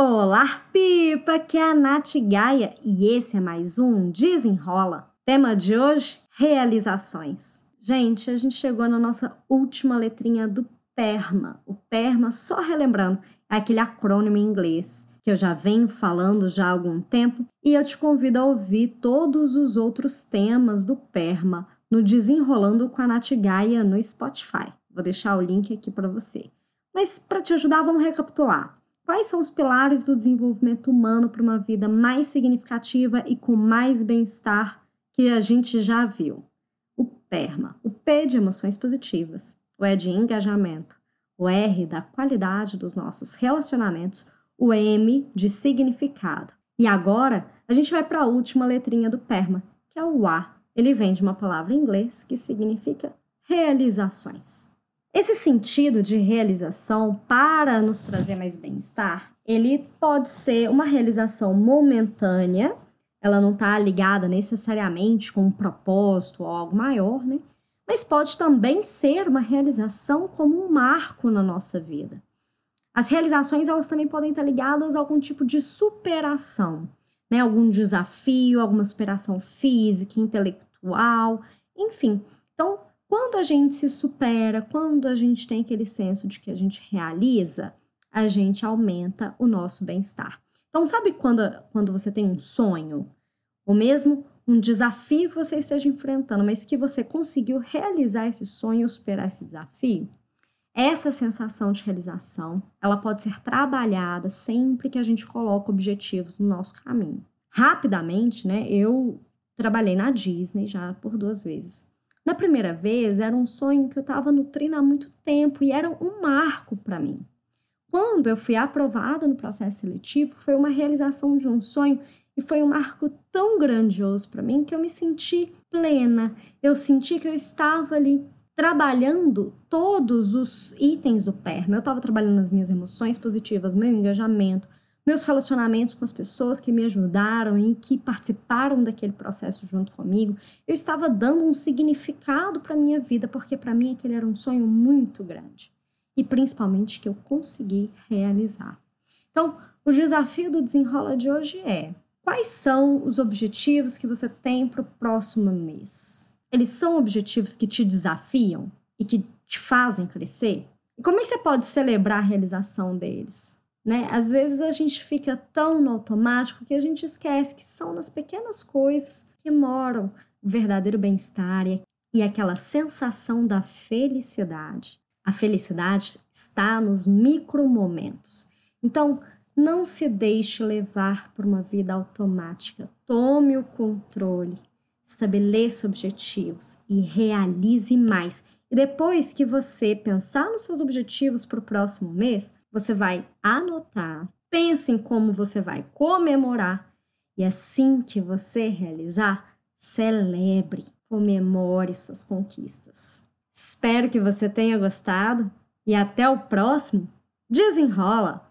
Olá, Pipa! Que é a Nath Gaia e esse é mais um Desenrola. Tema de hoje: realizações. Gente, a gente chegou na nossa última letrinha do PERMA. O PERMA, só relembrando, é aquele acrônimo em inglês que eu já venho falando já há algum tempo e eu te convido a ouvir todos os outros temas do PERMA no Desenrolando com a Nath Gaia no Spotify. Vou deixar o link aqui para você. Mas para te ajudar, vamos recapitular. Quais são os pilares do desenvolvimento humano para uma vida mais significativa e com mais bem-estar que a gente já viu? O PERMA, o P de emoções positivas, o E de engajamento, o R da qualidade dos nossos relacionamentos, o M de significado. E agora a gente vai para a última letrinha do PERMA, que é o A. Ele vem de uma palavra em inglês que significa realizações. Esse sentido de realização para nos trazer mais bem-estar, ele pode ser uma realização momentânea, ela não está ligada necessariamente com um propósito ou algo maior, né? Mas pode também ser uma realização como um marco na nossa vida. As realizações elas também podem estar ligadas a algum tipo de superação, né? Algum desafio, alguma superação física, intelectual, enfim. Então, quando a gente se supera, quando a gente tem aquele senso de que a gente realiza, a gente aumenta o nosso bem-estar. Então, sabe quando, quando você tem um sonho, ou mesmo um desafio que você esteja enfrentando, mas que você conseguiu realizar esse sonho superar esse desafio? Essa sensação de realização, ela pode ser trabalhada sempre que a gente coloca objetivos no nosso caminho. Rapidamente, né, eu trabalhei na Disney já por duas vezes. Na primeira vez, era um sonho que eu estava nutrindo há muito tempo e era um marco para mim. Quando eu fui aprovada no processo seletivo, foi uma realização de um sonho e foi um marco tão grandioso para mim que eu me senti plena. Eu senti que eu estava ali trabalhando todos os itens do PERMA. Eu estava trabalhando as minhas emoções positivas, meu engajamento, meus relacionamentos com as pessoas que me ajudaram e que participaram daquele processo junto comigo, eu estava dando um significado para minha vida, porque para mim aquele era um sonho muito grande e principalmente que eu consegui realizar. Então, o desafio do desenrola de hoje é: quais são os objetivos que você tem para o próximo mês? Eles são objetivos que te desafiam e que te fazem crescer? E como é que você pode celebrar a realização deles? Né? Às vezes a gente fica tão no automático que a gente esquece que são nas pequenas coisas que moram o verdadeiro bem-estar e aquela sensação da felicidade. A felicidade está nos micromomentos. Então, não se deixe levar por uma vida automática. Tome o controle, estabeleça objetivos e realize mais. E depois que você pensar nos seus objetivos para o próximo mês, você vai anotar, pense em como você vai comemorar e assim que você realizar, celebre, comemore suas conquistas. Espero que você tenha gostado e até o próximo. Desenrola!